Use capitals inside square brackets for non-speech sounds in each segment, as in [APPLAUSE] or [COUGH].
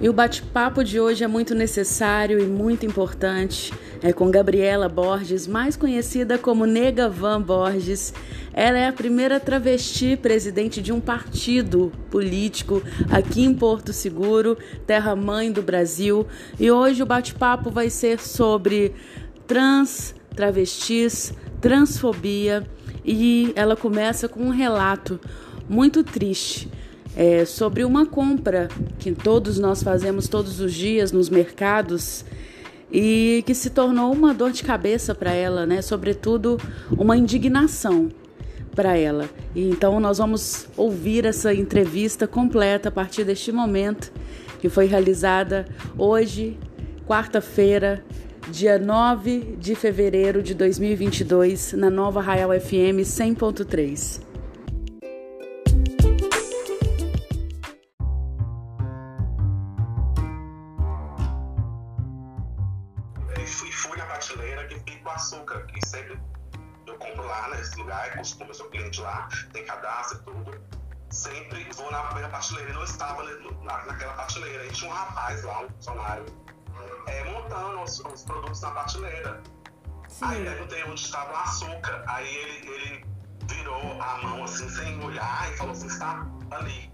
E o bate-papo de hoje é muito necessário e muito importante. É com Gabriela Borges, mais conhecida como Nega Van Borges. Ela é a primeira travesti presidente de um partido político aqui em Porto Seguro, terra mãe do Brasil. E hoje o bate-papo vai ser sobre trans, travestis, transfobia. E ela começa com um relato muito triste é, sobre uma compra que todos nós fazemos todos os dias nos mercados e que se tornou uma dor de cabeça para ela, né? Sobretudo uma indignação para ela. E então nós vamos ouvir essa entrevista completa a partir deste momento que foi realizada hoje, quarta-feira, dia 9 de fevereiro de 2022, na Nova Raial FM 100.3. como eu sou cliente lá, tem cadastro e tudo. Sempre vou na primeira prateleira não estava na, naquela prateleira. E tinha um rapaz lá, um funcionário, é, montando os, os, produtos na prateleira. Sim. Aí perguntei onde estava o açúcar. Aí ele, ele virou a mão assim, sem olhar, e falou assim: está ali.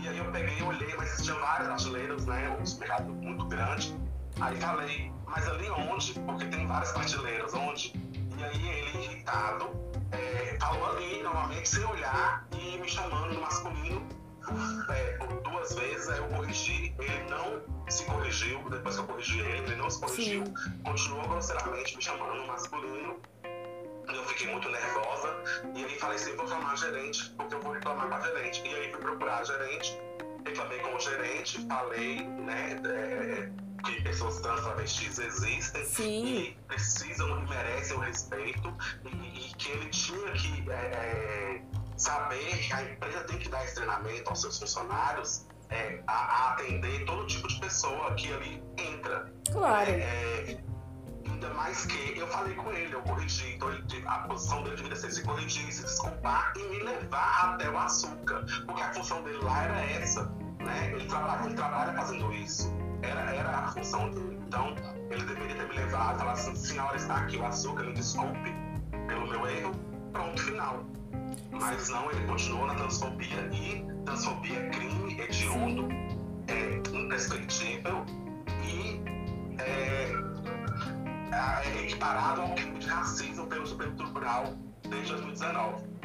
E aí eu peguei e olhei, mas tinha várias prateleiras, né? Um supermercado muito grande. Aí falei, mas ali onde? Porque tem várias prateleiras, onde? E aí ele, irritado, é, falou ali, novamente, sem olhar e me chamando no masculino é, duas vezes. Aí eu corrigi, ele não se corrigiu, depois que eu corrigi ele, ele não se corrigiu, Sim. continuou grosseiramente me chamando no masculino. Eu fiquei muito nervosa e aí falei assim, vou chamar a gerente, porque eu vou reclamar com a gerente. E aí fui procurar a gerente, reclamei com o gerente, falei, né, é, que pessoas trans travestis existem Sim. e precisam e merecem o respeito e, e que ele tinha que é, é, saber que a empresa tem que dar esse treinamento aos seus funcionários é, a, a, atender todo tipo de pessoa que ali entra. Claro. É, é, ainda mais que eu falei com ele, eu corrigi, então ele, a posição dele deveria ser se corrigir, se desculpar e me levar até o açúcar, porque a função dele lá era essa, né? Ele trabalha, ele trabalha fazendo isso era, era a função dele. Então, ele deveria ter me levado e falar assim: senhora, está aqui o açúcar, me desculpe pelo meu erro, pronto, final. Mas não, ele continuou na transfobia e transfobia é crime hediondo, é imprescritível e é, é equiparado ao crime de racismo pelo Supremo Tribunal desde 2019.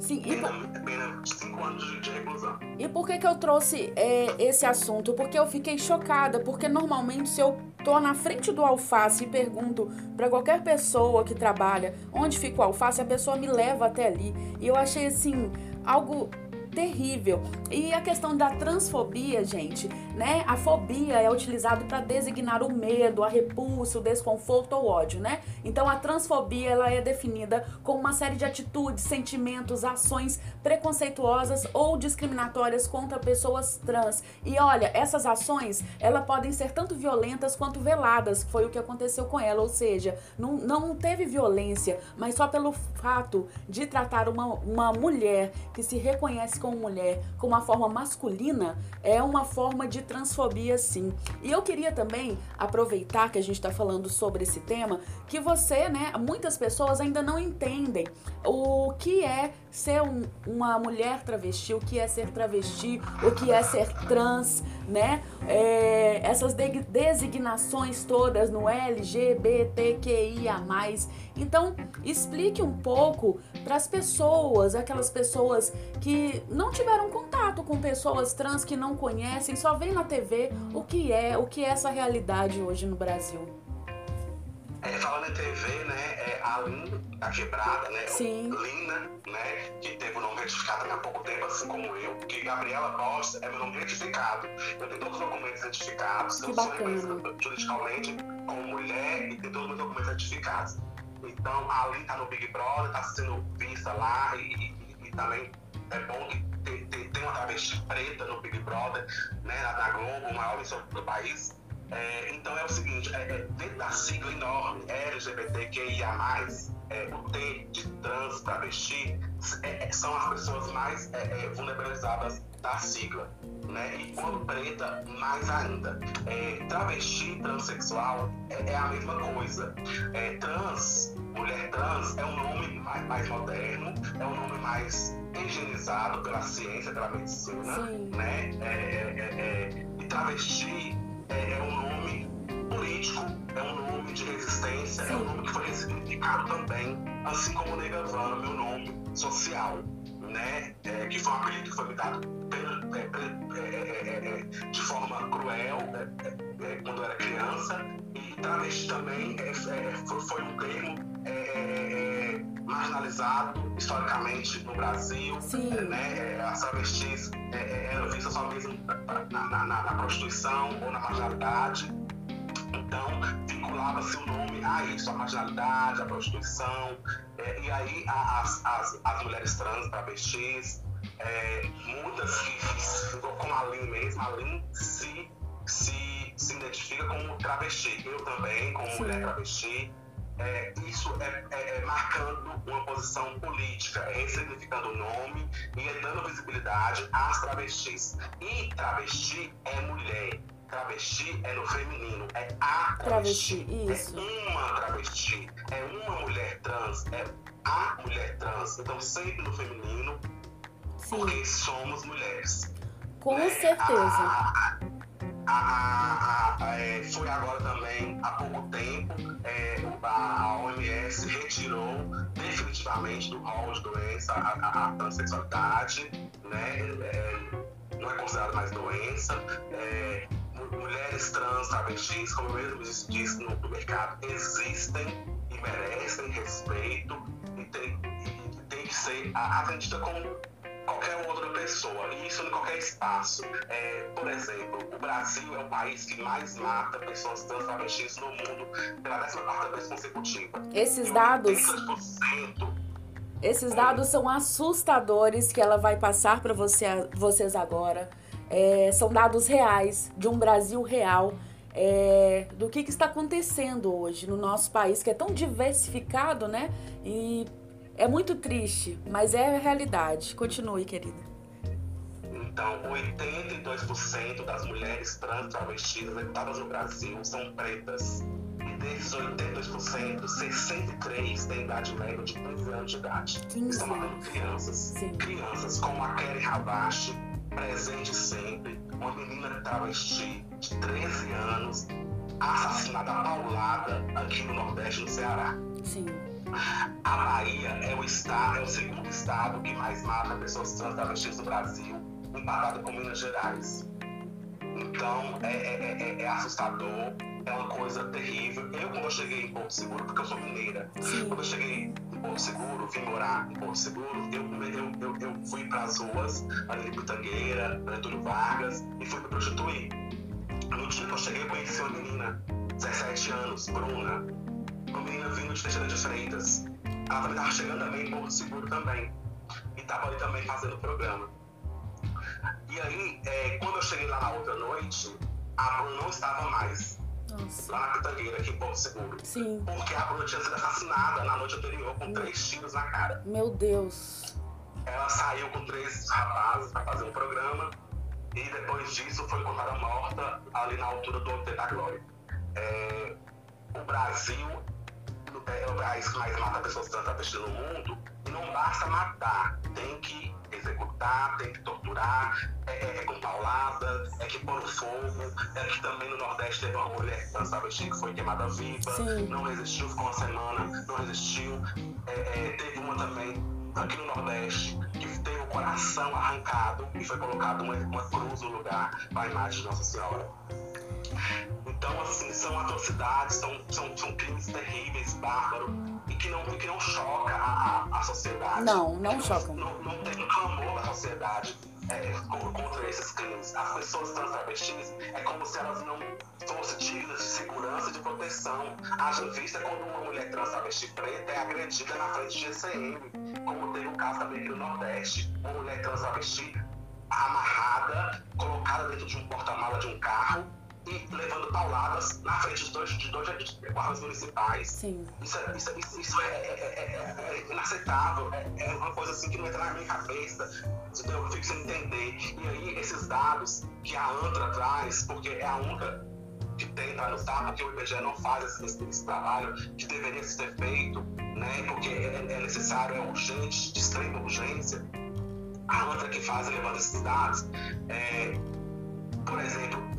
Sim, e por... pena de 5 anos de reclusão. E por que, que eu trouxe é, esse assunto? Porque eu fiquei chocada, porque normalmente se eu tô na frente do alface e pergunto para qualquer pessoa que trabalha onde fica o alface, a pessoa me leva até ali. E eu achei assim algo terrível. E a questão da transfobia, gente, né? A fobia é utilizado para designar o medo, a repulsa, o desconforto ou ódio, né? Então a transfobia ela é definida como uma série de atitudes, sentimentos, ações preconceituosas ou discriminatórias contra pessoas trans. E olha, essas ações, elas podem ser tanto violentas quanto veladas, foi o que aconteceu com ela, ou seja, não, não teve violência, mas só pelo fato de tratar uma, uma mulher que se reconhece como mulher com uma forma masculina é uma forma de transfobia, sim. E eu queria também aproveitar que a gente está falando sobre esse tema, que você, né, muitas pessoas ainda não entendem o que é ser um, uma mulher travesti, o que é ser travesti, o que é ser trans, né? É, essas de designações todas no LGBTQIA. Então, explique um pouco para as pessoas, aquelas pessoas que não tiveram contato com pessoas trans que não conhecem, só veem na TV o que é, o que é essa realidade hoje no Brasil. É, falando em TV, né, é a Lin, a quebrada, né? Sim. Lina, né? Que teve o nome retificado há pouco tempo, assim como eu, porque Gabriela Costa é meu nome retificado. Eu tenho todos os documentos certificados, que eu bacana. sou reconhecida juridicamente como mulher e tenho todos os meus documentos certificados. Então a Lin tá no Big Brother, tá sendo vista lá e, e, e também é bom que tem, tem, tem, uma travesti preta no Big Brother, né? Na, Globo, o maior emissor do país. É, então é o seguinte, é, é, dentro da sigla enorme LGBTQIA+, é, o T de trans, travesti, é, é, são as pessoas mais é, vulnerabilizadas da sigla. Né? E quando preta, mais ainda. É, travesti, transexual é, é, a mesma coisa. É, trans, mulher trans, é um nome mais, mais, moderno, é um nome mais higienizado pela ciência, pela medicina. Sim. Né? e travesti é, um nome político, é um nome de resistência, Sim. é um nome que foi ressignificado também, assim como Negavana, meu nome social, né? É, que foi um apelido que foi me dado pelo, é, é, de forma cruel quando eu era criança, e travesti também foi, foi, um termo marginalizado historicamente no Brasil, né? As travestis eram vistas só mesmo na, na, na, prostituição ou na marginalidade. Então, vinculava-se o nome a isso, a marginalidade, a prostituição, é, e aí as, as, as mulheres trans, travestis, é, muitas que, como a Lin mesmo, a Lin se, se, se identifica como travesti, eu também, como Sim. mulher travesti. É, isso é, é, é, marcando uma posição política, é ressignificando o nome e é dando visibilidade às travestis. E travesti é mulher travesti é no feminino, é a travesti. travesti isso. É uma travesti, é uma mulher trans, é a mulher trans. Então, sempre no feminino, Sim. porque somos mulheres. Com né? certeza. A, a, a, é, foi agora também, há pouco tempo, é, a OMS retirou definitivamente do rol de doença a, a transexualidade, né? É, não é considerada mais doença. É, mulheres trans, travestis, como eu mesmo disse no, mercado, existem e merecem respeito e tem, e tem que ser atendida como qualquer outra pessoa, e isso em qualquer espaço. É, por exemplo, o Brasil é o país que mais mata pessoas trans travestis no mundo pela 14 vez consecutiva. Esses dados. Esses dados são assustadores que ela vai passar para você, vocês agora. É, são dados reais, de um Brasil real, é, do que, que está acontecendo hoje no nosso país, que é tão diversificado, né? E é muito triste, mas é a realidade. Continue, querida. Então, 82% das mulheres trans travestis executadas no Brasil são pretas. E desses 82%, 63 têm idade média de 15 anos de idade. 15 Estão matando crianças. Sim. Crianças como a Kelly Rabashi, presente sempre, uma menina travesti de 13 anos, assassinada paulada aqui no Nordeste, no Ceará. Sim. A Bahia é o, estado, é o segundo estado que mais mata pessoas trans travestis no Brasil, empatado com Minas Gerais. Então, é, é, é, é, assustador, é uma coisa terrível. Eu, quando eu cheguei em Porto Seguro, porque eu sou mineira, Sim. quando eu cheguei em Porto Seguro, vim morar em Porto Seguro, eu, eu, eu, eu fui para as ruas, ali de Pitangueira, Getúlio Vargas, e fui me prostituir. No dia que eu cheguei, eu conheci uma menina, 17 anos, Bruna, menina vindo de Teixeira de Freitas. Ela também estava chegando também em Porto Seguro também. E estava ali também fazendo o programa. E aí, é, quando eu cheguei lá na outra noite, a Bruna não estava mais. Nossa. Lá na Pitangueira, aqui em Porto Seguro. Sim. Porque a Bruna tinha sido assassinada na noite anterior com três tiros na cara. Meu Deus. Ela saiu com três rapazes para fazer um programa e depois disso foi encontrada morta ali na altura do Alto da Glória. É, o Brasil é o país que mais mata pessoas trans no mundo e não basta matar, tem que executar, tem que torturar, é, é, é com paulada, é que pôr fogo, é que também no Nordeste teve uma mulher trans que foi queimada viva, Sim. não resistiu, ficou uma semana, não resistiu. É, é, teve uma também aqui no Nordeste que teve o coração arrancado e foi colocado uma, uma cruz no lugar para a imagem de Nossa Senhora. Então, assim, são atrocidades, são, são, são crimes terríveis, bárbaros, e que não, que não choca a, a, a sociedade. Não, não choca. Não, não, tem clamor da sociedade é, contra esses crimes. As pessoas trans travestis é como se elas não fossem dignas de segurança e de proteção. Haja vista quando uma mulher trans travesti preta é agredida na frente de GCM, como teve o caso também aqui no Nordeste. Uma mulher trans travesti amarrada, colocada dentro de um porta-mala de um carro e levando pauladas na frente de dois, de dois guardas municipais. Sim. Isso, é, isso, é, isso, isso é, é, é, inaceitável, é, uma coisa assim que não entra na minha cabeça, eu fico sem entender. E aí, esses dados que a ANTRA traz, porque é a única que tenta anotar, porque o IBGE não faz esse, esse, trabalho que deveria ser feito, né? porque é, é necessário, é urgente, de extrema urgência. A ANTRA que faz levando esses dados. É, por exemplo,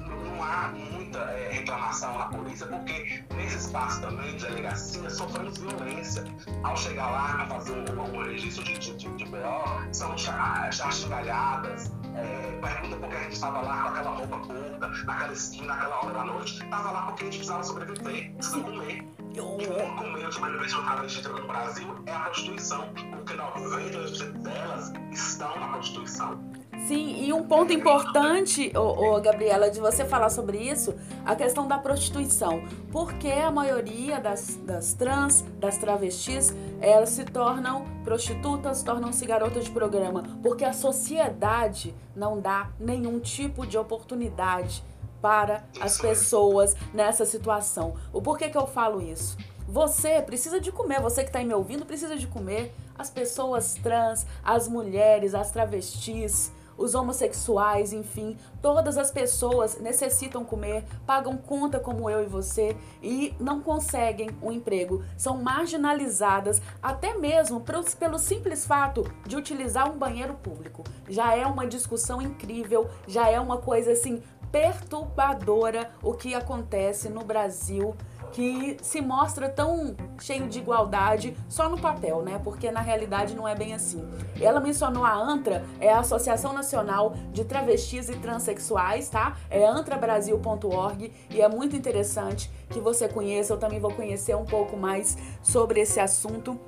não há muita é, reclamação na polícia, porque nesse espaço também de delegacia sofremos violência. Ao chegar lá para fazer um, um registro de, de, de, de BO, são xingalhadas, é, pergunta por que a gente estava lá com aquela roupa curta, naquela esquina, naquela hora da noite. Estava lá porque a gente precisava sobreviver, precisava comer. E o único meio de sobrevivência do travesti no Brasil é a prostituição, porque 90% delas estão na prostituição. Sim, e um ponto importante, ô, ô, Gabriela, de você falar sobre isso, a questão da prostituição. Porque a maioria das, das trans, das travestis, elas se tornam prostitutas, tornam-se garotas de programa. Porque a sociedade não dá nenhum tipo de oportunidade para as pessoas nessa situação. O porquê que eu falo isso? Você precisa de comer, você que está me ouvindo precisa de comer. As pessoas trans, as mulheres, as travestis, os homossexuais, enfim, todas as pessoas necessitam comer, pagam conta como eu e você e não conseguem um emprego, são marginalizadas até mesmo pelo simples fato de utilizar um banheiro público. Já é uma discussão incrível, já é uma coisa assim perturbadora o que acontece no Brasil que se mostra tão cheio de igualdade só no papel, né? Porque na realidade não é bem assim. Ela mencionou a ANTRA, é a Associação Nacional de Travestis e Transsexuais, tá? É antrabrasil.org e é muito interessante que você conheça. Eu também vou conhecer um pouco mais sobre esse assunto.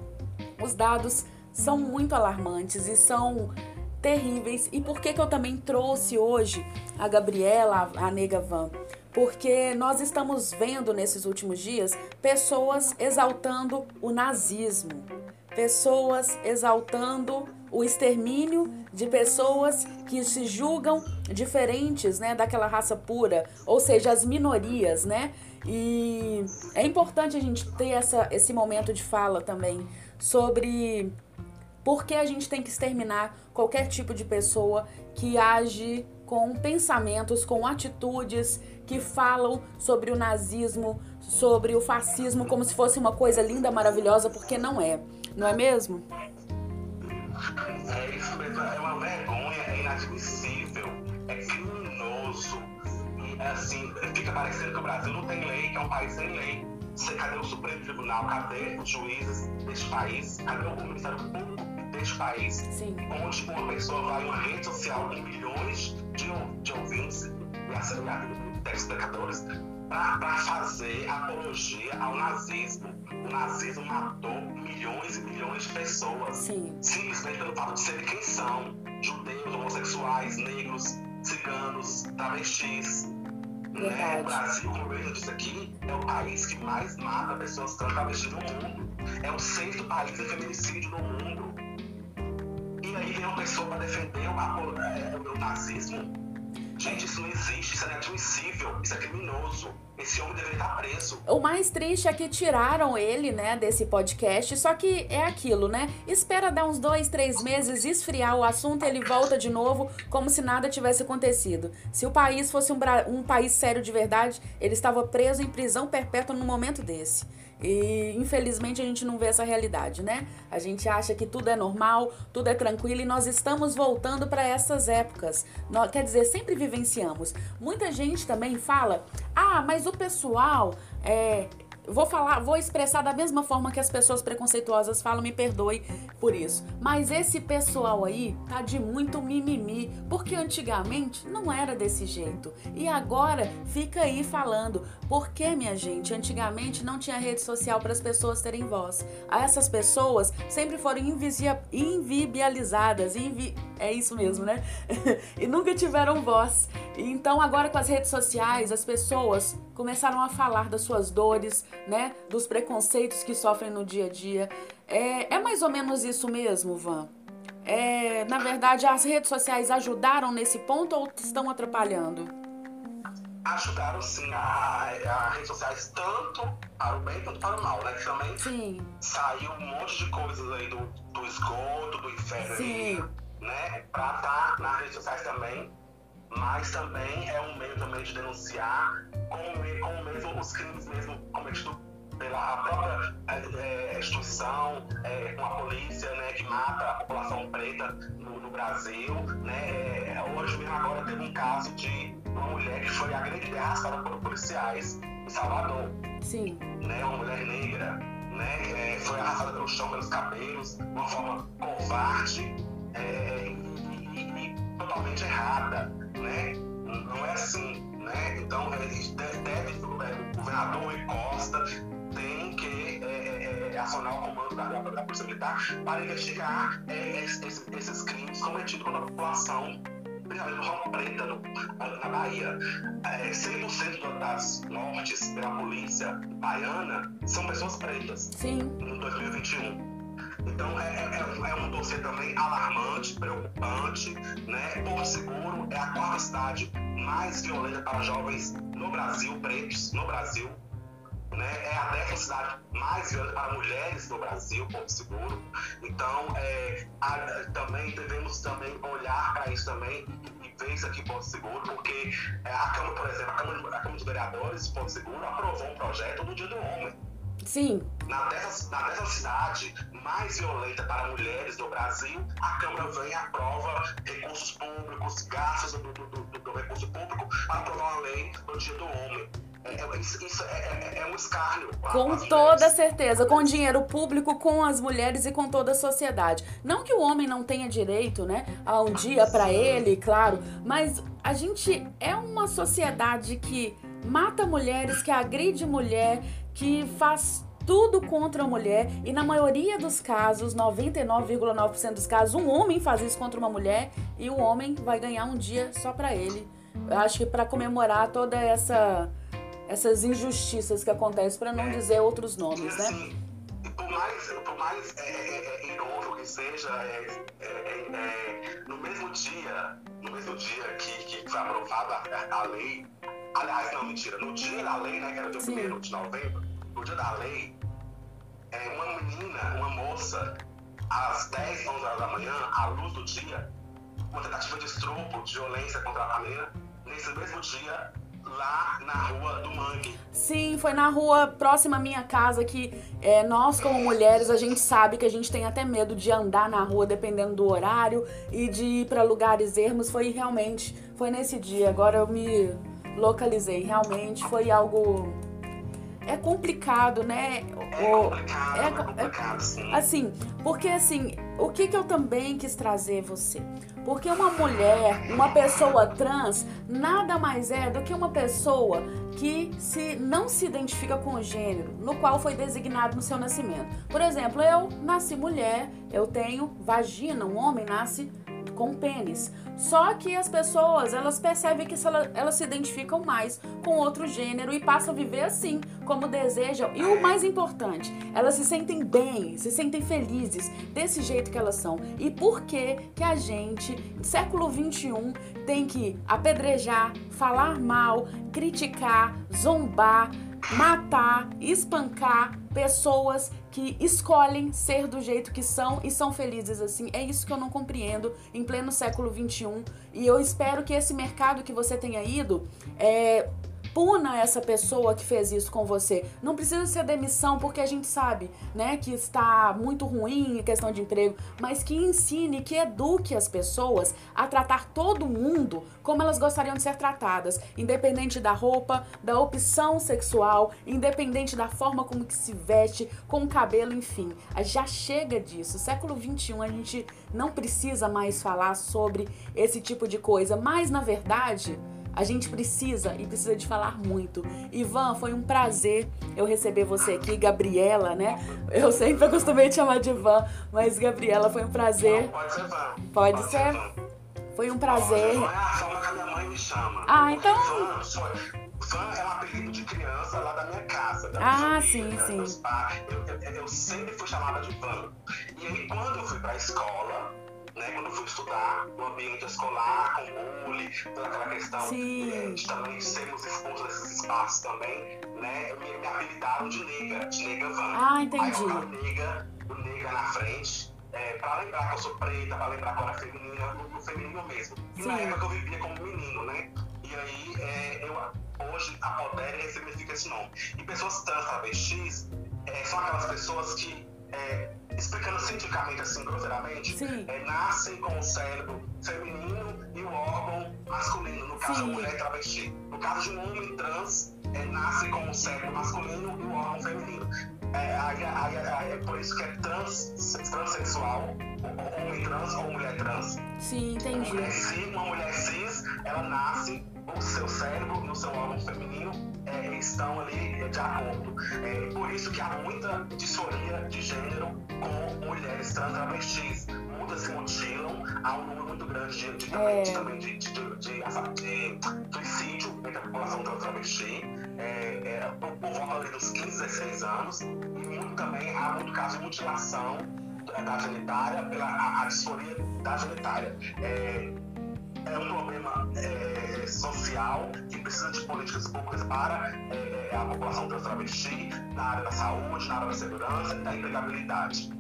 Os dados são muito alarmantes e são terríveis. E por que que eu também trouxe hoje a Gabriela, a Nega Van? Porque nós estamos vendo nesses últimos dias pessoas exaltando o nazismo, pessoas exaltando o extermínio de pessoas que se julgam diferentes, né, daquela raça pura, ou seja, as minorias, né? E é importante a gente ter essa, esse momento de fala também sobre por que a gente tem que exterminar qualquer tipo de pessoa que age com pensamentos, com atitudes que falam sobre o nazismo, sobre o fascismo como se fosse uma coisa linda, maravilhosa, porque não é. Não é mesmo? É isso é uma vergonha, é inadmissível, é criminoso. É assim, fica parecendo que o Brasil não tem lei, que é um país sem lei. Cadê o Supremo Tribunal? Cadê os juízes deste país? Cadê o Ministério Público deste país? Sim. Onde uma pessoa vai em uma rede social com milhões de, de ouvintes e assinantes telespectadores para fazer apologia ao nazismo. O nazismo matou milhões e milhões de pessoas. Sim. Simplesmente pelo fato de serem quem são. Judeus, homossexuais, negros, ciganos, travestis. Né? O Brasil, como eu disse aqui, é o país que mais mata pessoas trans travestis no mundo. É o sexto país em feminicídio no mundo. E aí vem uma pessoa para defender o, é, o nazismo Gente, isso não existe, isso é inadmissível, isso é criminoso. Esse homem deveria estar preso. O mais triste é que tiraram ele, né, desse podcast. Só que é aquilo, né? Espera dar uns dois, três meses, esfriar o assunto, ele volta de novo, como se nada tivesse acontecido. Se o país fosse um, um país sério de verdade, ele estava preso em prisão perpétua no momento desse. E infelizmente a gente não vê essa realidade, né? A gente acha que tudo é normal, tudo é tranquilo e nós estamos voltando para essas épocas. Nós, quer dizer, sempre vivenciamos. Muita gente também fala: ah, mas o pessoal é, Vou falar, vou expressar da mesma forma que as pessoas preconceituosas falam, me perdoe por isso. Mas esse pessoal aí tá de muito mimimi, porque antigamente não era desse jeito. E agora fica aí falando, porque minha gente, antigamente não tinha rede social para as pessoas terem voz. Essas pessoas sempre foram invibializadas, invi é isso mesmo, né? [LAUGHS] e nunca tiveram voz. Então agora com as redes sociais, as pessoas começaram a falar das suas dores, né? Dos preconceitos que sofrem no dia a dia. É, é mais ou menos isso mesmo, Van? É, na verdade, as redes sociais ajudaram nesse ponto ou estão atrapalhando? Ajudaram sim a, redes sociais tanto para o bem quanto para o mal, né? Que também Sim. saiu um monte de coisas aí do, do esgoto, do inferno, Sim. né? Pra estar nas redes sociais também. Mas também é um meio também de denunciar como mesmo os crimes mesmo cometidos pela própria é, é, instituição, é, com a polícia, né, que mata a população preta no, no Brasil, né? É, hoje mesmo agora teve um caso de uma mulher que foi agredida e arrastada por policiais em Salvador Sim. né, uma mulher negra, né, é, foi arrastada pelo chão, pelos cabelos, de uma forma covarde é, e, e- e totalmente errada, né? Não é assim, né? Então, é, deve, deve- o governador Rui Costa tem que é, é, é, acionar o comando da, da, Polícia Militar para investigar esses, esses crimes cometidos contra a população principalmente a população preta no- na Bahia. É, 100% das mortes pela polícia baiana são pessoas pretas Sim. em 2021. Então é, é, é um dossiê também alarmante, preocupante, né? Porto Seguro é a quarta cidade mais violenta para jovens no Brasil, pretos no Brasil. Né? É a décima cidade mais violenta para mulheres no Brasil, Porto Seguro. Então, é, a- também devemos também olhar para isso também e, ver isso aqui em Porto Seguro, porque é, a Câmara, por exemplo, a Câmara, a Câmara de Vereadores de Porto Seguro aprovou um projeto do Dia do Homem Sim. na dessa, na dessa cidade mais violenta para mulheres do Brasil, a Câmara vem e aprova recursos públicos, gastos do, do, do- do recurso público aprovar uma lei do Dia do Homem. É, isso isso é, é- é um escárnio. para Com toda mulheres. certeza, com dinheiro público, com as mulheres e com toda a sociedade. Não que o homem não tenha direito, né, a um dia pra ele, claro, mas a gente é uma sociedade que mata mulheres, que agride mulher, que faz tudo contra a mulher e na maioria dos casos, 99,9% dos casos, um homem faz isso contra uma mulher e o homem vai ganhar um dia só pra ele. Eu acho que pra comemorar toda essa essas injustiças que acontecem, pra não dizer outros E nomes, né? assim, e por mais, por mais é, é, é, irônico que seja, é, é, é, é, no mesmo dia, no mesmo dia que, que foi aprovada a, a lei, aliás, não, mentira, no dia da lei, né, que era dia Sim. 1 de novembro, no dia da lei, é, uma menina, uma moça, às 10, 11 horas da manhã, à luz do dia, uma tentativa de estupro, de violência contra a menina, nesse mesmo dia, lá na rua do Mangue. Sim, foi na rua próxima à minha casa que é, nós, como mulheres, a gente sabe que a gente tem até medo de andar na rua dependendo do horário e de ir pra lugares ermos. Foi realmente, foi nesse dia. Agora eu me localizei. Realmente foi algo. É complicado, né? É O- complicado, é é, co- é- complicado, sim. Assim, porque assim, o que que eu também quis trazer você? Porque uma mulher, uma pessoa trans, nada mais é do que uma pessoa que se não se identifica com o gênero no qual foi designado no seu nascimento. Por exemplo, eu nasci mulher, eu tenho vagina, um homem nasce com pênis. Só que as pessoas, elas percebem que elas se identificam mais com outro gênero e passam a viver assim, como desejam. E o mais importante, elas se sentem bem, se sentem felizes desse jeito que elas são. E por que que a gente, século 21, tem que apedrejar, falar mal, criticar, zombar, matar, espancar pessoas que escolhem ser do jeito que são e são felizes assim. É isso que eu não compreendo em pleno século XXI. E eu espero que esse mercado que você tenha ido é, puna essa pessoa que fez isso com você. Não precisa ser demissão, porque a gente sabe, né, que está muito ruim em questão de emprego, mas que ensine, que eduque as pessoas a tratar todo mundo como elas gostariam de ser tratadas, independente da roupa, da opção sexual, independente da forma como que se veste, com o cabelo, enfim. Já chega disso. Século 21 a gente não precisa mais falar sobre esse tipo de coisa, mas na verdade, a gente precisa e precisa de falar muito. Ivan, foi um prazer eu receber você aqui, Gabriela, né? Eu sempre acostumei te chamar de Ivan, mas Gabriela, foi um prazer. Não, pode ser Van. Pode ser? Van. Foi um prazer. Van é a forma que a minha mãe me chama. Ah, Porque então- Van, só- Van é um apelido de criança lá da minha casa. Da Ah, sim, sim. Meus pais. Eu, eu- eu sempre fui chamada de Van. E aí, quando eu fui pra escola, né, quando eu fui estudar no ambiente escolar, com bullying, toda aquela questão de, de também sermos expostos nesses espaços também, né, me, me apelidaram de nega, de nega van. Ah, entendi. Aí eu nega, o nega na frente, é, para lembrar que eu sou preta, para lembrar que eu era feminina, no, no feminino mesmo. E Sim. na época eu vivia como menino, né? E aí, é, eu, hoje, a Podéria significa esse nome. E pessoas trans travestis é, são aquelas pessoas que é, explicando cientificamente, assim, grosseiramente, é, nascem com o cérebro feminino e o órgão masculino, no caso, Sim. mulher travesti. No caso de um homem trans, é, nasce com o cérebro masculino e o órgão feminino. É, aí, aí, aí, é por isso que é trans, transexual, homem trans ou mulher trans. Sim, entendi. Uma mulher, cis, uma mulher cis, ela nasce, o seu cérebro no seu órgão feminino é, estão ali é, de acordo. É por isso que há muita disforia de gênero com mulheres trans travestis. Muitas se mutilam, há um número muito grande de, de, também, é. de, também de, de, suicídio entre a população trans travesti. É, é, por, por volta ali dos 15, 16 anos. E muito também há muito caso de mutilação da genitária pela a, a disforia da genitária. É, um problema é, social que precisa de políticas públicas para é, a população trans travesti na área da saúde, na área da segurança e da empregabilidade.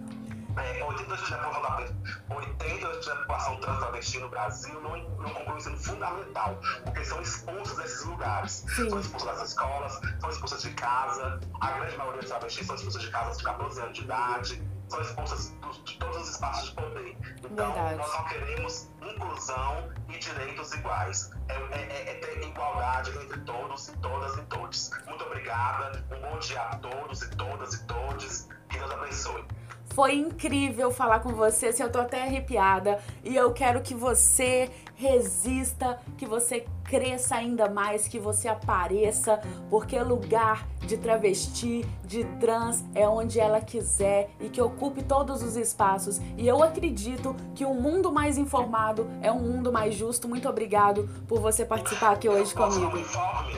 É, 82% da população trans travesti no Brasil não, não conclui ensino fundamental, porque são expulsos desses lugares. Sim. São expulsos das escolas, são expulsos de casa. A grande maioria dos travestis são expulsos de casa de 14 anos de idade são expulsas de todos os espaços de poder. Então, Verdade. nós só queremos inclusão e direitos iguais. É, é, é, ter igualdade entre todos e todas e todos. Muito obrigada. Um bom dia a todos e todas e todos. Que Deus abençoe. Foi incrível falar com você, assim, eu tô até arrepiada. E eu quero que você resista, que você cresça ainda mais, que você apareça, porque lugar de travesti, de trans é onde ela quiser e que ocupe todos os espaços. E eu acredito que um mundo mais informado é um mundo mais justo. Muito obrigado por você participar aqui hoje comigo.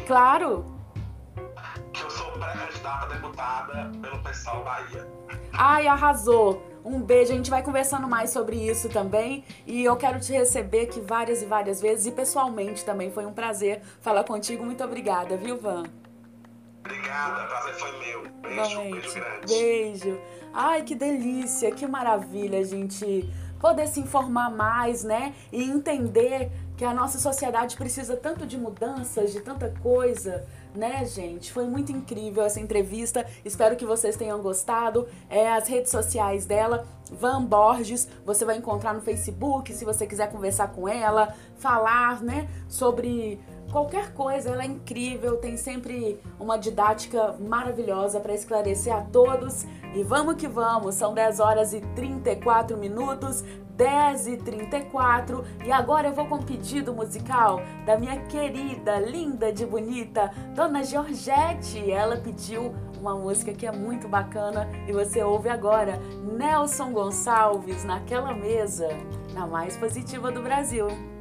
Claro. Que eu sou pré-candidata deputada pelo pessoal Bahia. Ai, arrasou! Um beijo, a gente vai conversando mais sobre isso também. E eu quero te receber aqui várias e várias vezes e pessoalmente também. Foi um prazer falar contigo. Muito obrigada, viu, Van? Obrigada, prazer foi meu. Beijo, beijo grande. Beijo. Ai, que delícia, que maravilha, gente. Poder se informar mais, né? E entender que a nossa sociedade precisa tanto de mudanças, de tanta coisa né, gente? Foi muito incrível essa entrevista. Espero que vocês tenham gostado. É as redes sociais dela, Van Borges, você vai encontrar no Facebook, se você quiser conversar com ela, falar, né, sobre qualquer coisa, ela é incrível, tem sempre uma didática maravilhosa para esclarecer a todos. E vamos que vamos, são 10 horas e 34 minutos. 10 e 34 e agora eu vou com um pedido musical da minha querida, linda de bonita, Dona Georgette. Ela pediu uma música que é muito bacana e você ouve agora Nelson Gonçalves naquela mesa, na mais positiva do Brasil.